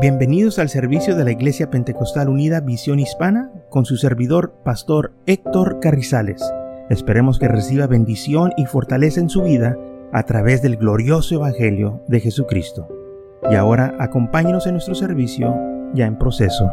Bienvenidos al servicio de la Iglesia Pentecostal Unida Visión Hispana con su servidor, Pastor Héctor Carrizales. Esperemos que reciba bendición y fortaleza en su vida a través del glorioso Evangelio de Jesucristo. Y ahora acompáñenos en nuestro servicio ya en proceso.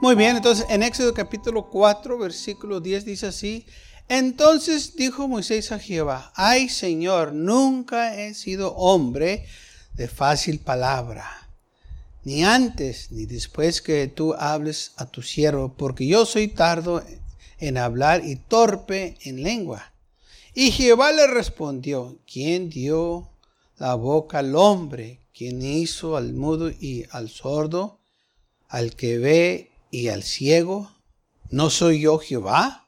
Muy bien, entonces en Éxodo capítulo 4, versículo 10 dice así, entonces dijo Moisés a Jehová, ay Señor, nunca he sido hombre de fácil palabra, ni antes ni después que tú hables a tu siervo, porque yo soy tardo en hablar y torpe en lengua. Y Jehová le respondió, ¿quién dio la boca al hombre? ¿Quién hizo al mudo y al sordo, al que ve y al ciego? ¿No soy yo Jehová?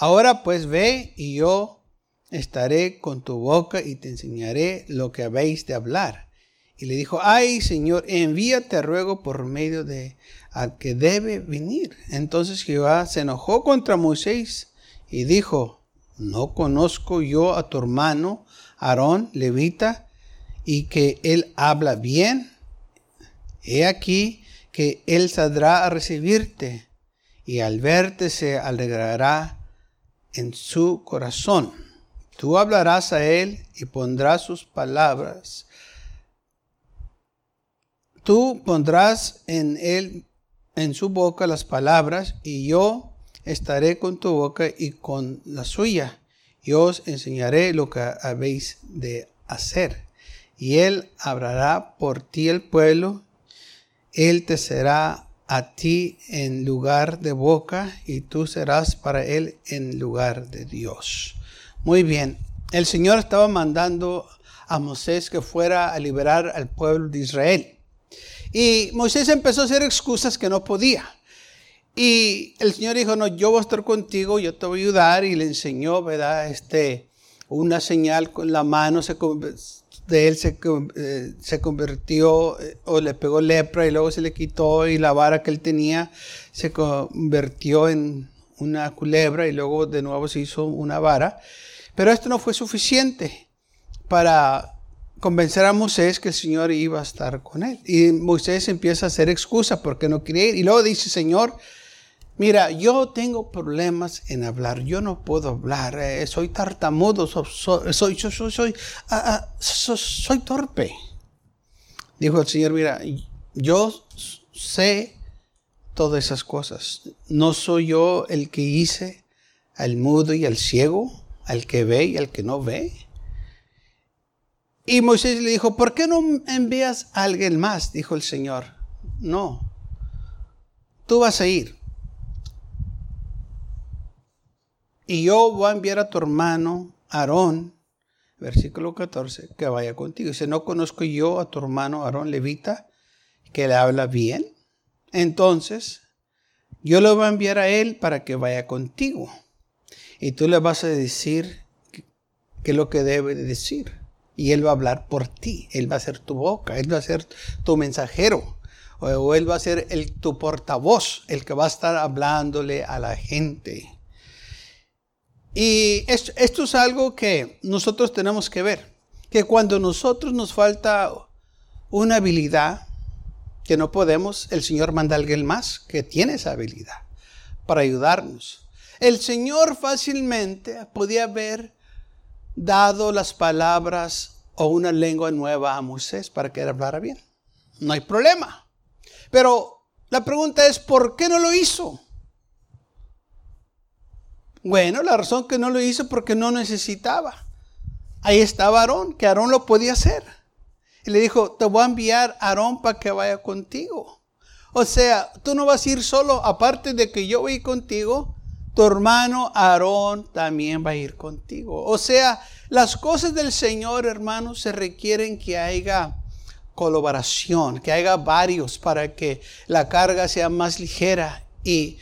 Ahora pues ve y yo estaré con tu boca y te enseñaré lo que habéis de hablar. Y le dijo, ay Señor, envíate ruego por medio de al que debe venir. Entonces Jehová se enojó contra Moisés y dijo, no conozco yo a tu hermano Aarón, levita, y que él habla bien. He aquí que él saldrá a recibirte y al verte se alegrará en su corazón. Tú hablarás a él y pondrás sus palabras. Tú pondrás en él, en su boca las palabras, y yo estaré con tu boca y con la suya. Y os enseñaré lo que habéis de hacer. Y él hablará por ti el pueblo. Él te será a ti en lugar de boca y tú serás para él en lugar de Dios. Muy bien, el Señor estaba mandando a Moisés que fuera a liberar al pueblo de Israel. Y Moisés empezó a hacer excusas que no podía. Y el Señor dijo, no, yo voy a estar contigo, yo te voy a ayudar. Y le enseñó, ¿verdad? Este, una señal con la mano, se, de él se, eh, se convirtió eh, o le pegó lepra y luego se le quitó y la vara que él tenía se convirtió en una culebra y luego de nuevo se hizo una vara. Pero esto no fue suficiente para convencer a Moisés que el Señor iba a estar con él. Y Moisés empieza a hacer excusa porque no quería ir. Y luego dice, Señor, Mira, yo tengo problemas en hablar, yo no puedo hablar, eh, soy tartamudo, soy, soy, ah, ah, soy, soy torpe. Dijo el Señor, mira, yo sé todas esas cosas. No soy yo el que hice al mudo y al ciego, al que ve y al que no ve. Y Moisés le dijo, ¿por qué no envías a alguien más? Dijo el Señor. No, tú vas a ir. Y yo voy a enviar a tu hermano Aarón, versículo 14, que vaya contigo. Dice, ¿no conozco yo a tu hermano Aarón levita, que le habla bien? Entonces, yo lo voy a enviar a él para que vaya contigo. Y tú le vas a decir qué es lo que debe de decir. Y él va a hablar por ti. Él va a ser tu boca. Él va a ser tu mensajero. O él va a ser el, tu portavoz, el que va a estar hablándole a la gente. Y esto, es algo que nosotros tenemos que ver, que cuando nosotros nos falta una habilidad que no podemos, el Señor manda a alguien más que tiene esa habilidad para ayudarnos. El Señor fácilmente podía haber dado las palabras o una lengua nueva a Moisés para que él hablara bien. No hay problema. Pero la pregunta es, ¿por qué no lo hizo? Bueno, la razón que no lo hizo porque no necesitaba. Ahí estaba Aarón, que Aarón lo podía hacer. Y le dijo, te voy a enviar a Aarón para que vaya contigo. O sea, tú no vas a ir solo, aparte de que yo voy contigo, tu hermano Aarón también va a ir contigo. O sea, las cosas del Señor, hermanos, se requieren que haya colaboración, que haya varios para que la carga sea más ligera y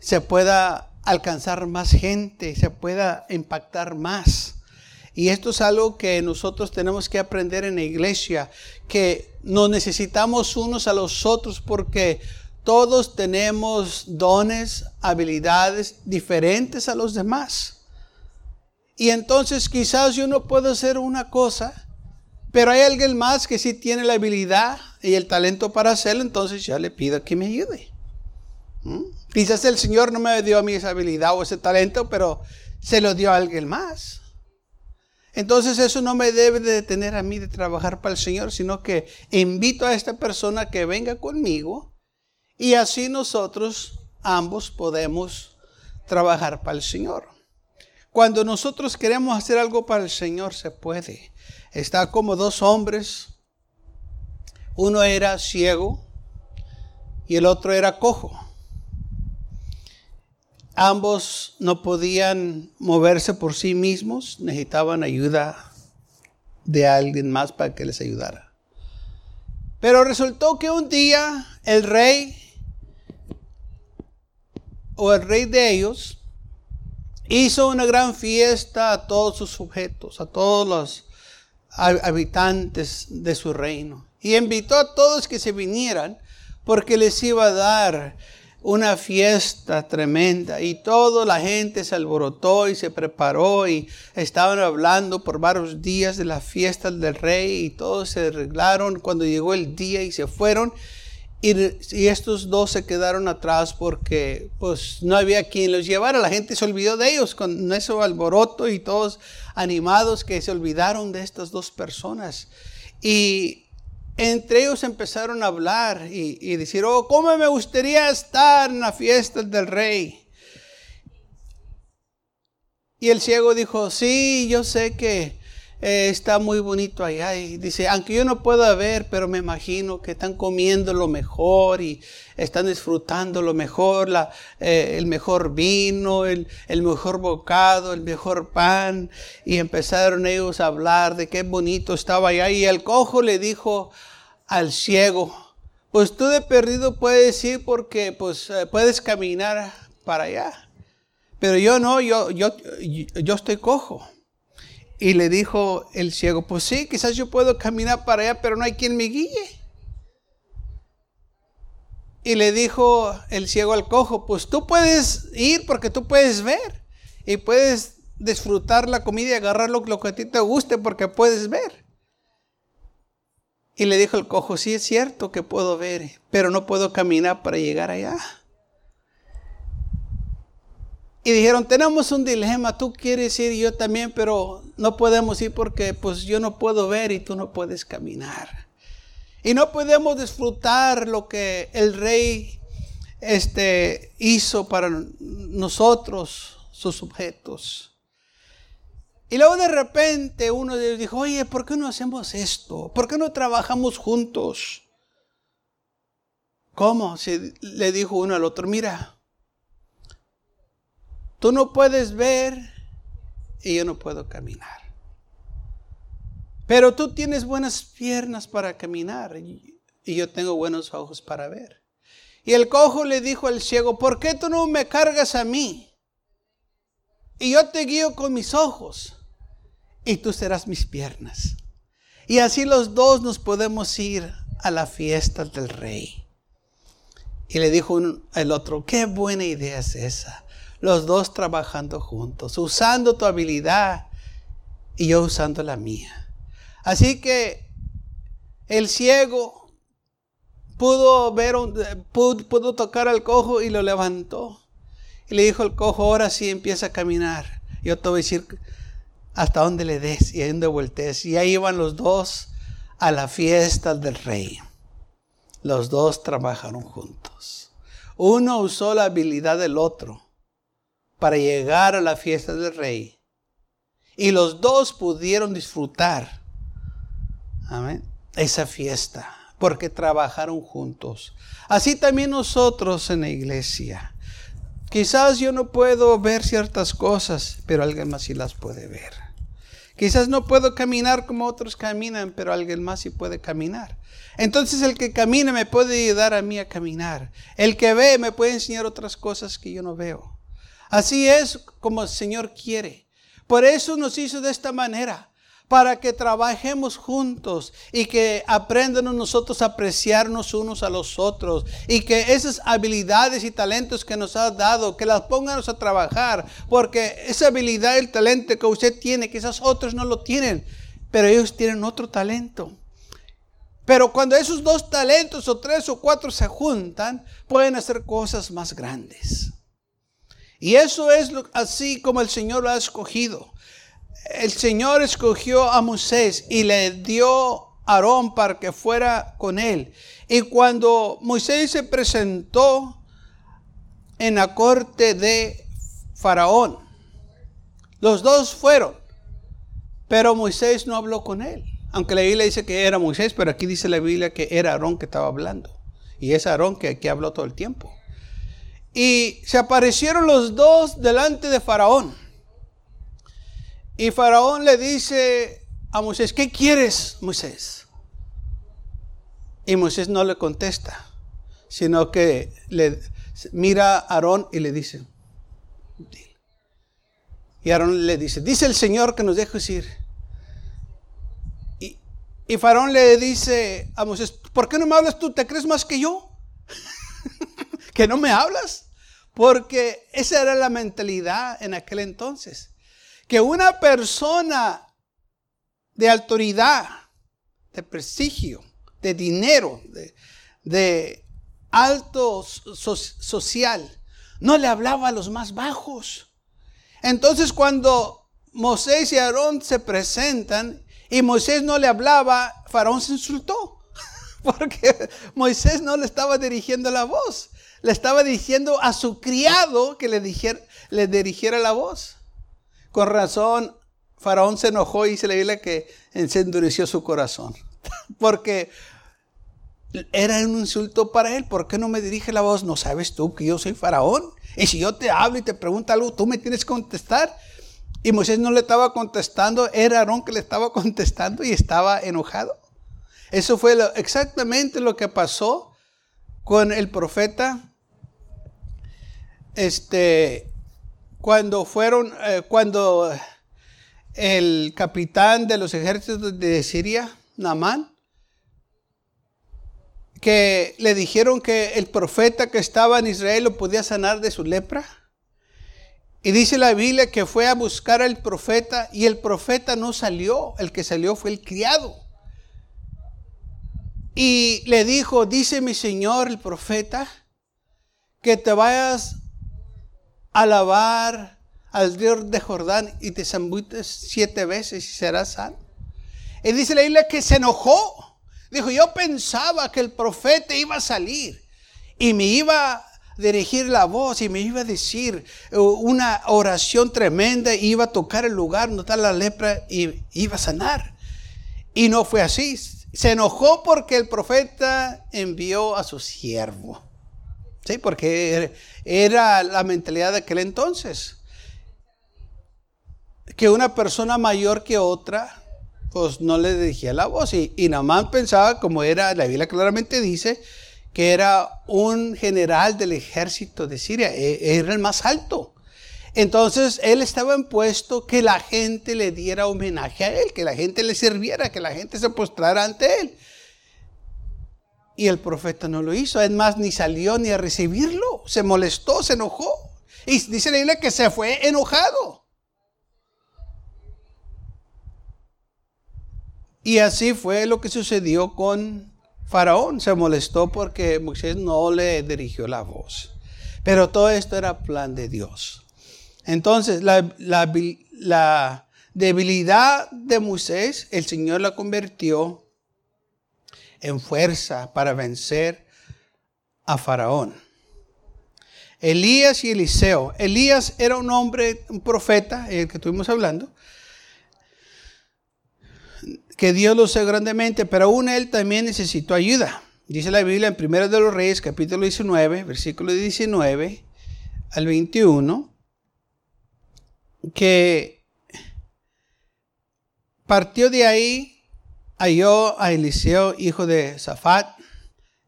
se pueda alcanzar más gente, se pueda impactar más. Y esto es algo que nosotros tenemos que aprender en la iglesia, que nos necesitamos unos a los otros porque todos tenemos dones, habilidades diferentes a los demás. Y entonces quizás yo no puedo hacer una cosa, pero hay alguien más que sí tiene la habilidad y el talento para hacerlo, entonces ya le pido que me ayude. ¿Mm? Quizás el Señor no me dio a mí esa habilidad o ese talento, pero se lo dio a alguien más. Entonces eso no me debe de detener a mí de trabajar para el Señor, sino que invito a esta persona que venga conmigo y así nosotros ambos podemos trabajar para el Señor. Cuando nosotros queremos hacer algo para el Señor, se puede. Está como dos hombres. Uno era ciego y el otro era cojo. Ambos no podían moverse por sí mismos, necesitaban ayuda de alguien más para que les ayudara. Pero resultó que un día el rey o el rey de ellos hizo una gran fiesta a todos sus sujetos, a todos los habitantes de su reino. Y invitó a todos que se vinieran porque les iba a dar una fiesta tremenda y toda la gente se alborotó y se preparó y estaban hablando por varios días de la fiesta del rey y todos se arreglaron cuando llegó el día y se fueron y, estos dos se quedaron atrás porque pues no había quien los llevara. La gente se olvidó de ellos con ese alboroto y todos animados que se olvidaron de estas dos personas. Y entre ellos empezaron a hablar y, decir, oh, ¿cómo me gustaría estar en la fiesta del rey? Y el ciego dijo, sí, yo sé que eh, está muy bonito allá. Y dice, aunque yo no pueda ver, pero me imagino que están comiendo lo mejor y están disfrutando lo mejor, la, eh, el mejor vino, el, el, mejor bocado, el mejor pan. Y empezaron ellos a hablar de qué bonito estaba allá. Y el cojo le dijo al ciego, pues tú de perdido puedes ir porque pues eh, puedes caminar para allá. Pero yo no, yo, yo, yo estoy cojo. Y le dijo el ciego, pues sí, quizás yo puedo caminar para allá, pero no hay quien me guíe. Y le dijo el ciego al cojo, pues tú puedes ir porque tú puedes ver y puedes disfrutar la comida y agarrar lo, que a ti te guste porque puedes ver. Y le dijo el cojo, sí es cierto que puedo ver, pero no puedo caminar para llegar allá. Y dijeron, tenemos un dilema, tú quieres ir y yo también, pero no podemos ir porque pues yo no puedo ver y tú no puedes caminar. Y no podemos disfrutar lo que el rey este, hizo para nosotros, sus sujetos. Y luego de repente uno de ellos dijo, oye, ¿por qué no hacemos esto? ¿Por qué no trabajamos juntos? ¿Cómo? Se, le dijo uno al otro, mira, Tú no puedes ver y yo no puedo caminar. Pero tú tienes buenas piernas para caminar y, yo tengo buenos ojos para ver. Y el cojo le dijo al ciego, ¿por qué tú no me cargas a mí? Y yo te guío con mis ojos y tú serás mis piernas. Y así los dos nos podemos ir a la fiesta del rey. Y le dijo el otro, qué buena idea es esa los dos trabajando juntos, usando tu habilidad y yo usando la mía. Así que el ciego pudo ver, pudo, tocar al cojo y lo levantó. Y le dijo al cojo, ahora sí empieza a caminar. Yo te voy a decir hasta dónde le des y a dónde voltees. Y ahí iban los dos a la fiesta del rey. Los dos trabajaron juntos. Uno usó la habilidad del otro para llegar a la fiesta del rey. Y los dos pudieron disfrutar esa fiesta porque trabajaron juntos. Así también nosotros en la iglesia. Quizás yo no puedo ver ciertas cosas, pero alguien más sí las puede ver. Quizás no puedo caminar como otros caminan, pero alguien más sí puede caminar. Entonces el que camina me puede ayudar a mí a caminar. El que ve me puede enseñar otras cosas que yo no veo. Así es como el Señor quiere. Por eso nos hizo de esta manera, para que trabajemos juntos y que aprendan nosotros a apreciarnos unos a los otros y que esas habilidades y talentos que nos ha dado, que las pónganos a trabajar, porque esa habilidad el talento que usted tiene, quizás otros no lo tienen, pero ellos tienen otro talento. Pero cuando esos dos talentos o tres o cuatro se juntan, pueden hacer cosas más grandes. Y eso es así como el Señor lo ha escogido el Señor escogió a Moisés y le dio a Aarón para que fuera con él. Y cuando Moisés se presentó en la corte de Faraón, los dos fueron, pero Moisés no habló con él. Aunque la Biblia dice que era Moisés, pero aquí dice la Biblia que era Aarón que estaba hablando. Y es Aarón que aquí habló todo el tiempo. Y se aparecieron los dos delante de Faraón. Y Faraón le dice a Moisés, ¿qué quieres, Moisés? Y Moisés no le contesta, sino que le mira a Aarón y le dice, y Aarón le dice, dice el Señor que nos dejes ir. Y, y Faraón le dice a Moisés, ¿por qué no me hablas tú? ¿Te crees más que yo? ¿Que no me hablas? Porque esa era la mentalidad en aquel entonces que una persona de autoridad, de prestigio, de dinero, de, alto social, no le hablaba a los más bajos. Entonces cuando Moisés y Aarón se presentan y Moisés no le hablaba, Faraón se insultó. Porque Moisés no le estaba dirigiendo la voz, le estaba diciendo a su criado que le, dijera, le dirigiera la voz. Con razón, Faraón se enojó y se le Biblia que se endureció su corazón. Porque era un insulto para él. ¿Por qué no me dirige la voz? ¿No sabes tú que yo soy Faraón? Y si yo te hablo y te pregunto algo, tú me tienes que contestar. Y Moisés no le estaba contestando, era Aarón que le estaba contestando y estaba enojado. Eso fue exactamente lo que pasó con el profeta este, cuando fueron, eh, cuando el capitán de los ejércitos de Siria, Namán, que le dijeron que el profeta que estaba en Israel lo podía sanar de su lepra. Y dice la Biblia que fue a buscar al profeta y el profeta no salió, el que salió fue el criado. Y le dijo, dice mi señor el profeta, que te vayas alabar al Dios de Jordán y te zambutes siete veces y serás sano. Y dice la Biblia que se enojó. Dijo, yo pensaba que el profeta iba a salir y me iba a dirigir la voz y me iba a decir uh, una oración tremenda, iba a tocar el lugar está la lepra y iba a sanar. Y no fue así. Se enojó porque el profeta envió a su siervo. Sí, porque era la mentalidad de aquel entonces. Que una persona mayor que otra, pues no le dirigía la voz. Y, y Namán pensaba, como era, la Biblia claramente dice, que era un general del ejército de Siria, e, era el más alto. Entonces él estaba impuesto que la gente le diera homenaje a él, que la gente le sirviera, que la gente se postrara ante él. Y el profeta no lo hizo. Es más, ni salió ni a recibirlo. Se molestó, se enojó. Y dice la Biblia que se fue enojado. Y así fue lo que sucedió con Faraón. Se molestó porque Moisés no le dirigió la voz. Pero todo esto era plan de Dios. Entonces, la, debilidad de Moisés, el Señor la convirtió en fuerza para vencer a Faraón. Elías y Eliseo. Elías era un hombre, un profeta, el que estuvimos hablando, que Dios lo usó grandemente, pero aún él también necesitó ayuda. Dice la Biblia en 1 de los Reyes, capítulo 19, versículo 19 al 21, que partió de ahí halló a Eliseo, hijo de Safat,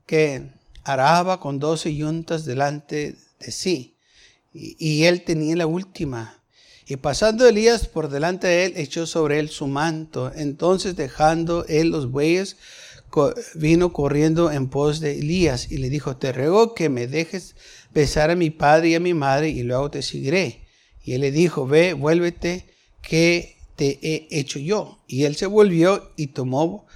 que araba con doce yuntas delante de sí. Y, él tenía la última. Y pasando Elías por delante de él, echó sobre él su manto. Entonces dejando él los bueyes, vino corriendo en pos de Elías y le dijo, te ruego que me dejes besar a mi padre y a mi madre y luego te seguiré. Y él le dijo, ve, vuélvete, que te he hecho yo. Y él se volvió y tomó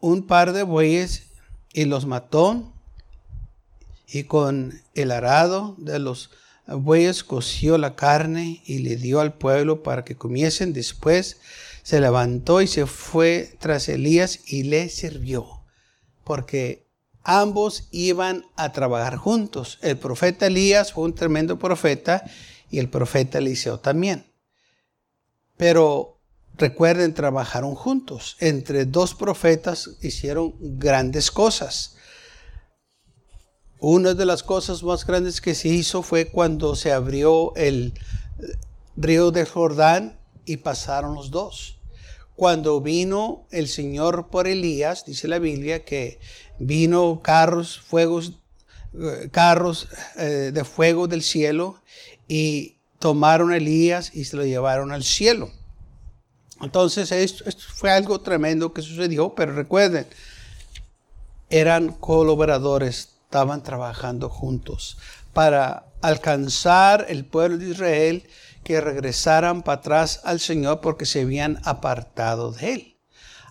un par de bueyes y los mató y con el arado de los bueyes coció la carne y le dio al pueblo para que comiesen. Después se levantó y se fue tras Elías y le sirvió, porque ambos iban a trabajar juntos. El profeta Elías fue un tremendo profeta y el profeta Eliseo también. Pero recuerden, trabajaron juntos. Entre dos profetas hicieron grandes cosas. Una de las cosas más grandes que se hizo fue cuando se abrió el río de Jordán y pasaron los dos. Cuando vino el Señor por Elías, dice la Biblia que vino carros, fuegos, eh, carros eh, de fuego del cielo y tomaron a Elías y se lo llevaron al cielo. Entonces esto fue algo tremendo que sucedió, pero recuerden, eran colaboradores estaban trabajando juntos para alcanzar el pueblo de Israel que regresaran para atrás al Señor porque se habían apartado de Él.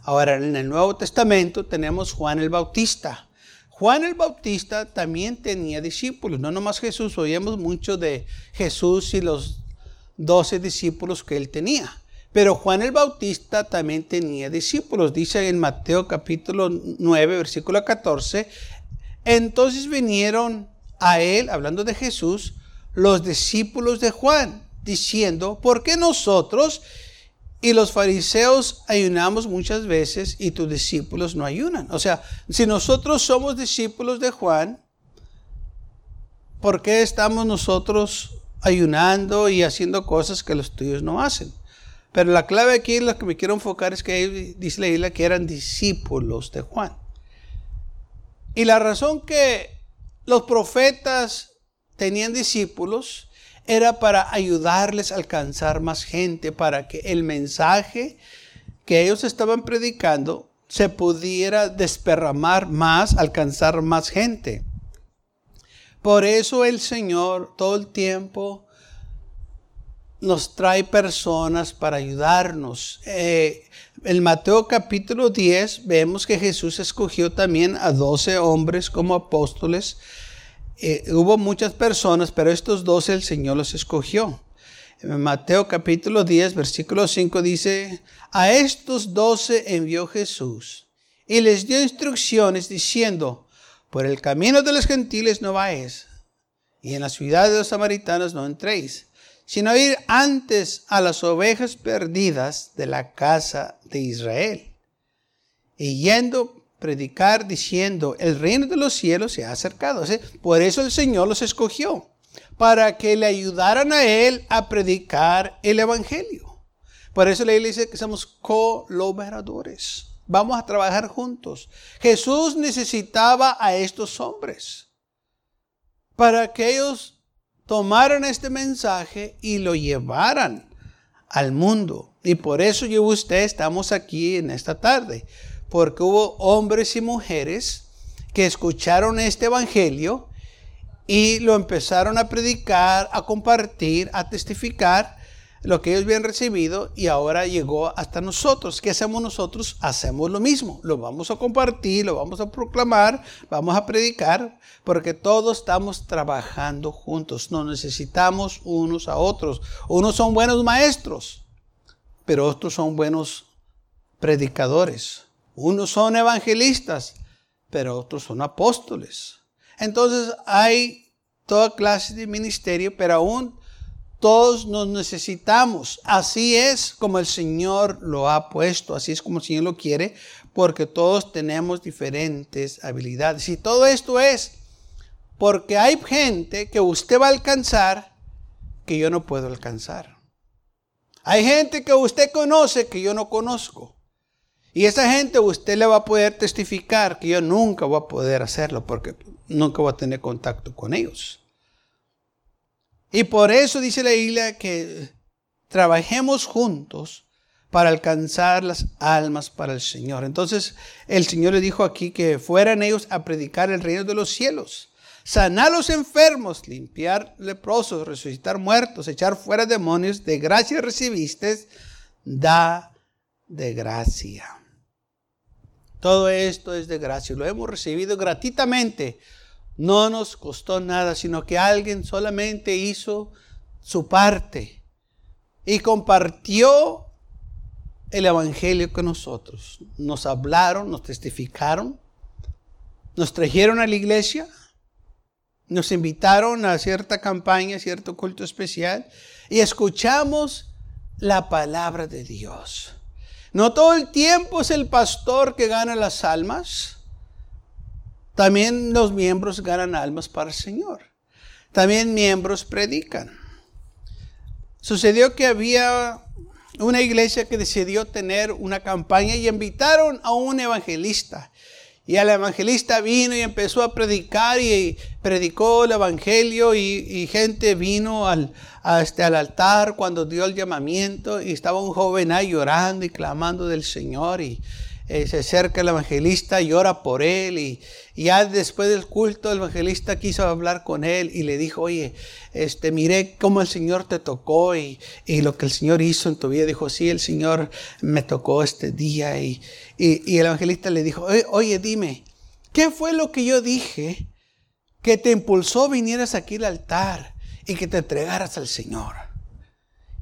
Ahora, en el Nuevo Testamento tenemos Juan el Bautista. Juan el Bautista también tenía discípulos, no nomás Jesús, oímos mucho de Jesús y los doce discípulos que él tenía. Pero Juan el Bautista también tenía discípulos. Dice en Mateo capítulo 9, versículo 14, entonces vinieron a él, hablando de Jesús, los discípulos de Juan, diciendo, ¿por qué nosotros y los fariseos ayunamos muchas veces y tus discípulos no ayunan? O sea, si nosotros somos discípulos de Juan, ¿por qué estamos nosotros ayunando y haciendo cosas que los tuyos no hacen? Pero la clave aquí, lo que me quiero enfocar es que dice la isla que eran discípulos de Juan. Y la razón que los profetas tenían discípulos era para ayudarles a alcanzar más gente, para que el mensaje que ellos estaban predicando se pudiera desperramar más, alcanzar más gente. Por eso el Señor todo el tiempo nos trae personas para ayudarnos. Eh, en Mateo capítulo 10 vemos que Jesús escogió también a 12 hombres como apóstoles. Eh, hubo muchas personas, pero estos 12 el Señor los escogió. En Mateo capítulo 10, versículo 5 dice, a estos 12 envió Jesús y les dio instrucciones diciendo, por el camino de los gentiles no vais, y en la ciudad de los samaritanos no entréis sino ir antes a las ovejas perdidas de la casa de Israel. Y yendo predicar diciendo, el reino de los cielos se ha acercado. por eso el Señor los escogió, para que le ayudaran a Él a predicar el Evangelio. Por eso la iglesia dice que somos colaboradores. Vamos a trabajar juntos. Jesús necesitaba a estos hombres para que ellos tomaran este mensaje y lo llevaran al mundo. Y por eso yo y usted estamos aquí en esta tarde, porque hubo hombres y mujeres que escucharon este evangelio y lo empezaron a predicar, a compartir, a testificar lo que ellos habían recibido y ahora llegó hasta nosotros. ¿Qué hacemos nosotros? Hacemos lo mismo. Lo vamos a compartir, lo vamos a proclamar, vamos a predicar, porque todos estamos trabajando juntos. Nos necesitamos unos a otros. Unos son buenos maestros, pero otros son buenos predicadores. Unos son evangelistas, pero otros son apóstoles. Entonces hay toda clase de ministerio, pero aún todos nos necesitamos. Así es como el Señor lo ha puesto, así es como el Señor lo quiere, porque todos tenemos diferentes habilidades. Y todo esto es porque hay gente que usted va a alcanzar que yo no puedo alcanzar. Hay gente que usted conoce que yo no conozco. Y esa gente usted le va a poder testificar que yo nunca voy a poder hacerlo porque nunca voy a tener contacto con ellos. Y por eso dice la Biblia que trabajemos juntos para alcanzar las almas para el Señor. Entonces el Señor le dijo aquí que fueran ellos a predicar el reino de los cielos, sanar a los enfermos, limpiar leprosos, resucitar muertos, echar fuera demonios, de gracia recibiste, da de gracia. Todo esto es de gracia, lo hemos recibido gratuitamente. No nos costó nada, sino que alguien solamente hizo su parte y compartió el Evangelio con nosotros. Nos hablaron, nos testificaron, nos trajeron a la iglesia, nos invitaron a cierta campaña, cierto culto especial, y escuchamos la palabra de Dios. No todo el tiempo es el pastor que gana las almas. También los miembros ganan almas para el Señor. También miembros predican. Sucedió que había una iglesia que decidió tener una campaña y invitaron a un evangelista. Y el evangelista vino y empezó a predicar y predicó el evangelio y, gente vino al, este, al altar cuando dio el llamamiento y estaba un joven ahí llorando y clamando del Señor y, eh, se acerca el evangelista y ora por él y, ya después del culto el evangelista quiso hablar con él y le dijo, oye, este, miré cómo el Señor te tocó y, lo que el Señor hizo en tu vida. Dijo, sí, el Señor me tocó este día y, y el evangelista le dijo, oye, dime, ¿qué fue lo que yo dije que te impulsó vinieras aquí al altar y que te entregaras al Señor?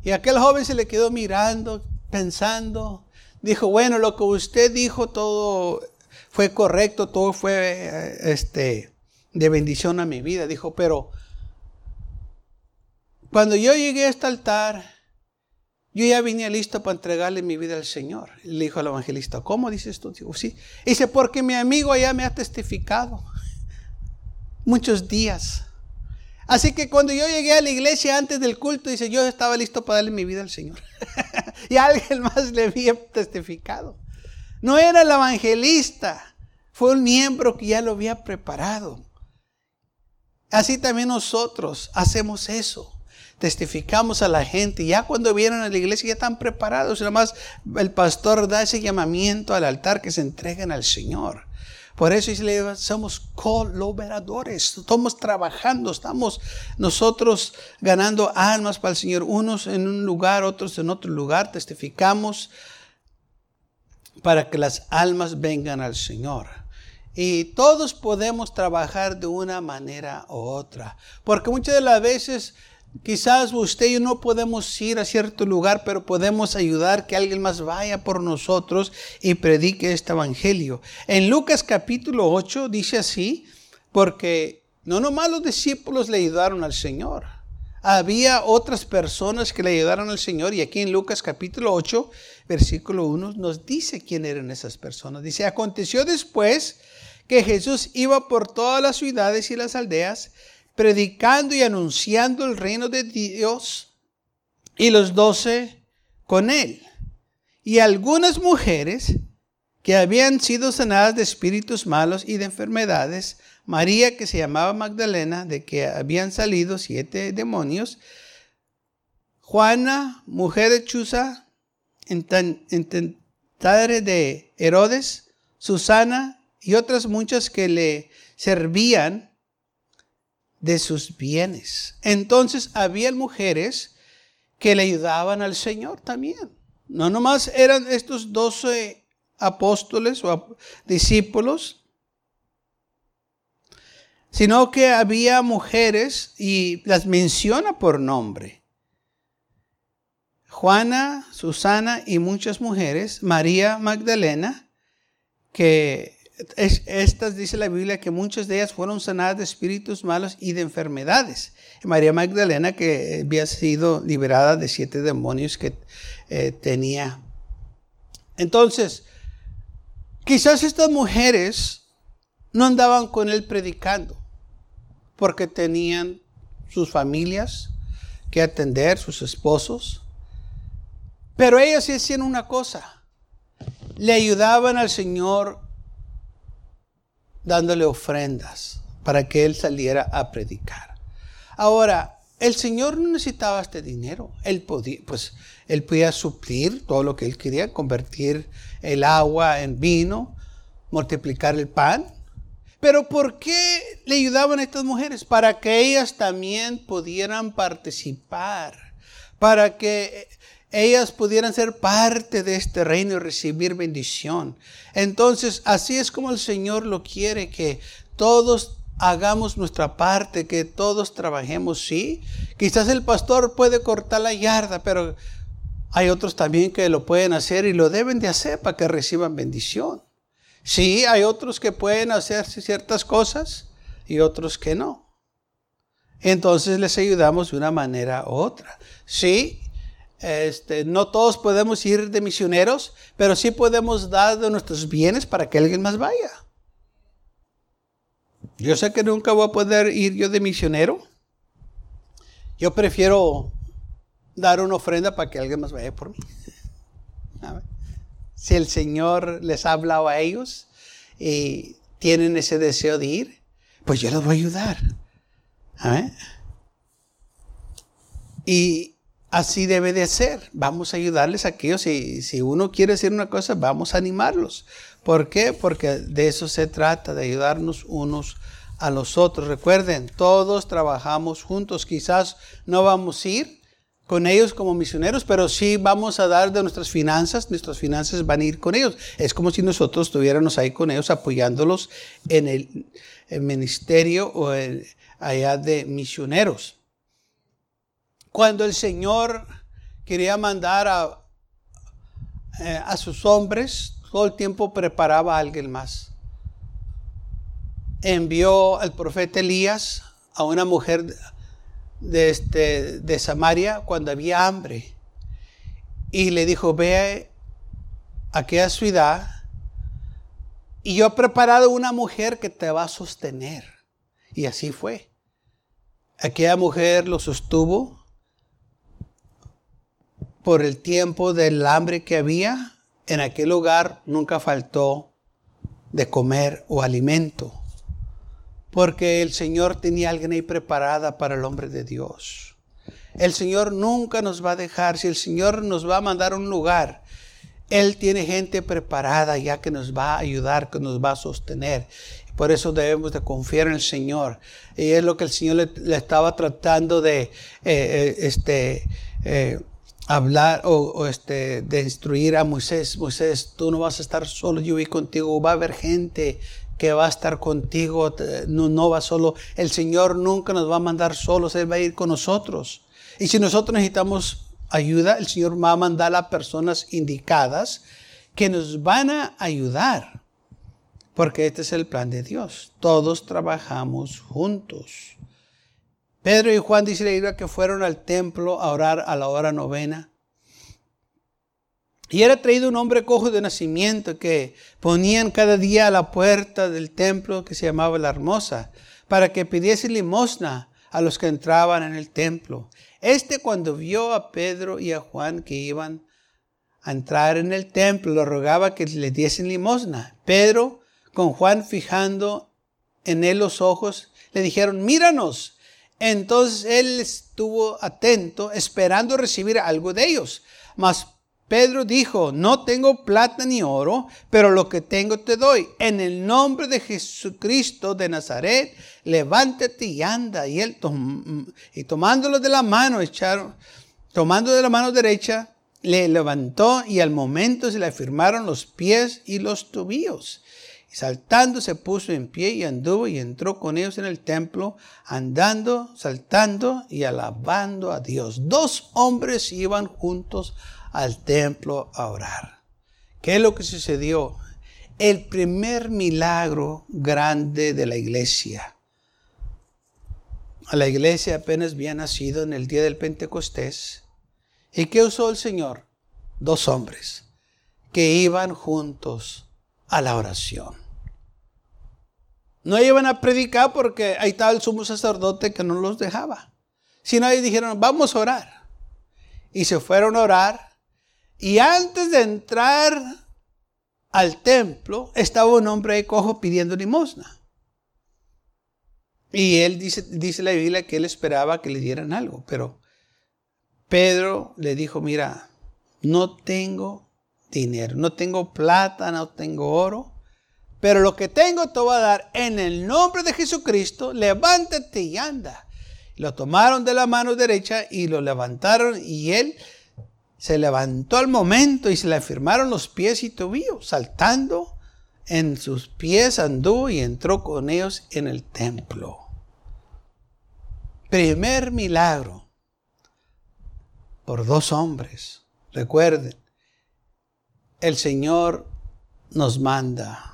Y aquel joven se le quedó mirando, pensando, dijo, bueno, lo que usted dijo todo fue correcto, todo fue eh, este, de bendición a mi vida. Dijo, pero cuando yo llegué a este altar, yo ya vine listo para entregarle mi vida al Señor. Le dijo al evangelista, ¿cómo dices tú? Dijo, sí. Dice, porque mi amigo allá me ha testificado muchos días. Así que cuando yo llegué a la iglesia antes del culto, dice, yo estaba listo para darle mi vida al Señor. y alguien más le había testificado. No era el evangelista, fue un miembro que ya lo había preparado. Así también nosotros hacemos eso. Testificamos a la gente. Ya cuando vienen a la iglesia ya están preparados. Nada más el pastor da ese llamamiento al altar que se entreguen al Señor. Por eso somos colaboradores, estamos trabajando, estamos nosotros ganando almas para el Señor, unos en un lugar, otros en otro lugar, testificamos para que las almas vengan al Señor. Y todos podemos trabajar de una manera u otra, porque muchas de las veces Quizás usted y yo no podemos ir a cierto lugar, pero podemos ayudar que alguien más vaya por nosotros y predique este evangelio. En Lucas capítulo 8 dice así, porque no nomás los discípulos le ayudaron al Señor, había otras personas que le ayudaron al Señor y aquí en Lucas capítulo 8, versículo 1 nos dice quién eran esas personas. Dice, aconteció después que Jesús iba por todas las ciudades y las aldeas, predicando y anunciando el reino de Dios y los doce con él. Y algunas mujeres que habían sido sanadas de espíritus malos y de enfermedades, María que se llamaba Magdalena, de que habían salido siete demonios, Juana, mujer de Chuza, padre de Herodes, Susana y otras muchas que le servían de sus bienes. Entonces había mujeres que le ayudaban al Señor también. No nomás eran estos doce apóstoles o discípulos, sino que había mujeres y las menciona por nombre. Juana, Susana y muchas mujeres, María Magdalena, que estas dice la Biblia que muchas de ellas fueron sanadas de espíritus malos y de enfermedades. María Magdalena que había sido liberada de siete demonios que eh, tenía. Entonces, quizás estas mujeres no andaban con él predicando porque tenían sus familias que atender, sus esposos. Pero ellas sí hacían una cosa. Le ayudaban al Señor dándole ofrendas para que él saliera a predicar. Ahora, el Señor no necesitaba este dinero. Él podía, pues, él podía suplir todo lo que él quería, convertir el agua en vino, multiplicar el pan. Pero ¿por qué le ayudaban a estas mujeres? Para que ellas también pudieran participar, para que ellas pudieran ser parte de este reino y recibir bendición. Entonces, así es como el Señor lo quiere, que todos hagamos nuestra parte, que todos trabajemos, sí. Quizás el pastor puede cortar la yarda, pero hay otros también que lo pueden hacer y lo deben de hacer para que reciban bendición. Sí, hay otros que pueden hacer ciertas cosas y otros que no. Entonces les ayudamos de una manera u otra. Sí, este, no todos podemos ir de misioneros, pero sí podemos dar de nuestros bienes para que alguien más vaya. Yo sé que nunca voy a poder ir yo de misionero. Yo prefiero dar una ofrenda para que alguien más vaya por mí. Si el Señor les ha hablado a ellos y tienen ese deseo de ir, pues yo les voy a ayudar. Y así debe de ser. Vamos a ayudarles a aquellos. Si, si uno quiere hacer una cosa, vamos a animarlos. ¿Por qué? Porque de eso se trata, de ayudarnos unos a los otros. Recuerden, todos trabajamos juntos. Quizás no vamos a ir con ellos como misioneros, pero sí vamos a dar de nuestras finanzas. Nuestras finanzas van a ir con ellos. Es como si nosotros estuviéramos ahí con ellos apoyándolos en el, ministerio o allá de misioneros. Cuando el Señor quería mandar a, eh, a sus hombres, todo el tiempo preparaba a alguien más. Envió al profeta Elías a una mujer de, este, de Samaria cuando había hambre. Y le dijo, ve a aquella ciudad y yo he preparado una mujer que te va a sostener. Y así fue. Aquella mujer lo sostuvo por el tiempo del hambre que había en aquel lugar nunca faltó de comer o alimento, porque el Señor tenía alguien ahí preparada para el hombre de Dios. El Señor nunca nos va a dejar, si el Señor nos va a mandar a un lugar, Él tiene gente preparada ya que nos va a ayudar, que nos va a sostener. Por eso debemos de confiar en el Señor. Y es lo que el Señor le, estaba tratando de eh, eh, este, eh, hablar o, este, de instruir a Moisés, Moisés, tú no vas a estar solo, yo voy contigo, va a haber gente que va a estar contigo, no, no va solo, el Señor nunca nos va a mandar solos, Él va a ir con nosotros. Y si nosotros necesitamos ayuda, el Señor va a mandar a personas indicadas que nos van a ayudar, porque este es el plan de Dios, todos trabajamos juntos. Pedro y Juan dice la Biblia que fueron al templo a orar a la hora novena. Y era traído un hombre cojo de nacimiento que ponían cada día a la puerta del templo que se llamaba la hermosa, para que pidiese limosna a los que entraban en el templo. Este cuando vio a Pedro y a Juan que iban a entrar en el templo, lo rogaba que le diesen limosna. Pedro, con Juan fijando en él los ojos, le dijeron, míranos. Entonces él estuvo atento, esperando recibir algo de ellos. Mas Pedro dijo, no tengo plata ni oro, pero lo que tengo te doy. En el nombre de Jesucristo de Nazaret, levántate y anda. Y él, tomándolo de la mano, echaron, tomando de la mano derecha, le levantó y al momento se le afirmaron los pies y los tobillos. Saltando se puso en pie y anduvo y entró con ellos en el templo, andando, saltando y alabando a Dios. Dos hombres iban juntos al templo a orar. ¿Qué es lo que sucedió? El primer milagro grande de la iglesia. La iglesia apenas había nacido en el día del Pentecostés. ¿Y qué usó el Señor? Dos hombres que iban juntos a la oración. No iban a predicar porque ahí estaba el sumo sacerdote que no los dejaba. Sino ahí dijeron, vamos a orar. Y se fueron a orar. Y antes de entrar al templo, estaba un hombre ahí cojo pidiendo limosna. Y él dice, dice la Biblia que él esperaba que le dieran algo, pero Pedro le dijo, mira, no tengo dinero, no tengo plata, no tengo oro, pero lo que tengo te voy a dar en el nombre de Jesucristo, levántate y anda. Lo tomaron de la mano derecha y lo levantaron y él se levantó al momento y se le afirmaron los pies y tobillos, saltando en sus pies anduvo y entró con ellos en el templo. Primer milagro por dos hombres. Recuerden, el Señor nos manda